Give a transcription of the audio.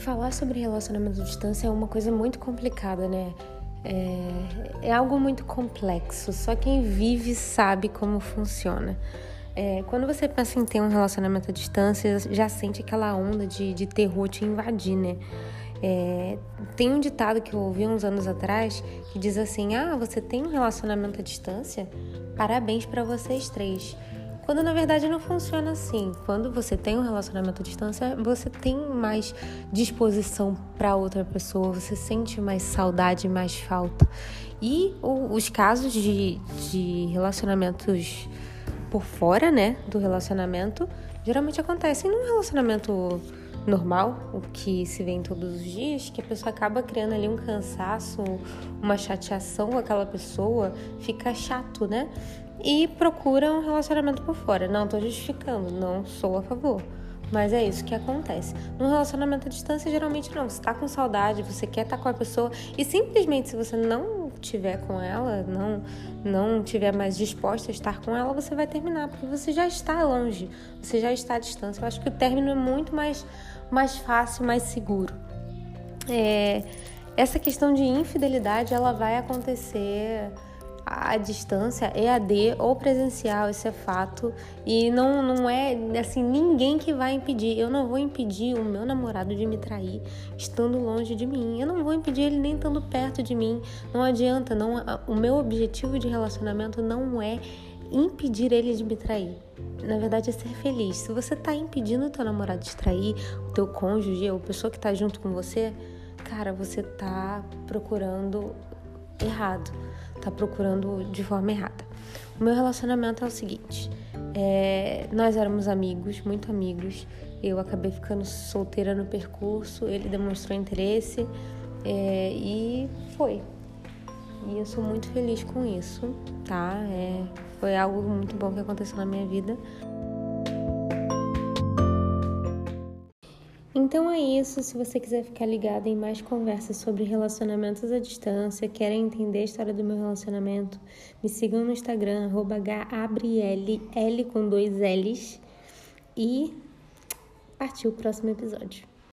falar sobre relacionamento à distância é uma coisa muito complicada, né? É, é algo muito complexo, só quem vive sabe como funciona. É, quando você pensa em ter um relacionamento à distância, já sente aquela onda de, de terror te invadir, né? É, tem um ditado que eu ouvi uns anos atrás que diz assim: Ah, você tem um relacionamento à distância? Parabéns para vocês três. Quando na verdade não funciona assim. Quando você tem um relacionamento à distância, você tem mais disposição para outra pessoa, você sente mais saudade, mais falta. E o, os casos de, de relacionamentos por fora, né, do relacionamento, geralmente acontecem num relacionamento normal, o que se vê em todos os dias, que a pessoa acaba criando ali um cansaço, uma chateação com aquela pessoa, fica chato, né? E procura um relacionamento por fora. Não estou justificando, não sou a favor. Mas é isso que acontece. Num relacionamento à distância, geralmente não. Você está com saudade, você quer estar tá com a pessoa e simplesmente se você não tiver com ela, não não tiver mais disposta a estar com ela, você vai terminar, porque você já está longe, você já está à distância. Eu acho que o término é muito mais mais fácil, mais seguro. É, essa questão de infidelidade, ela vai acontecer à distância, EAD ou presencial, isso é fato. E não, não é assim, ninguém que vai impedir. Eu não vou impedir o meu namorado de me trair estando longe de mim. Eu não vou impedir ele nem estando perto de mim. Não adianta, não, o meu objetivo de relacionamento não é impedir ele de me trair. Na verdade, é ser feliz. Se você tá impedindo o teu namorado de trair, o teu cônjuge, ou a pessoa que tá junto com você, cara, você tá procurando errado. Tá procurando de forma errada. O meu relacionamento é o seguinte: é, nós éramos amigos, muito amigos. Eu acabei ficando solteira no percurso, ele demonstrou interesse é, e foi. E eu sou muito feliz com isso, tá? É, foi algo muito bom que aconteceu na minha vida. Então é isso. Se você quiser ficar ligado em mais conversas sobre relacionamentos à distância, quer entender a história do meu relacionamento, me sigam no Instagram, Gabriele, L com dois L's. E partiu o próximo episódio.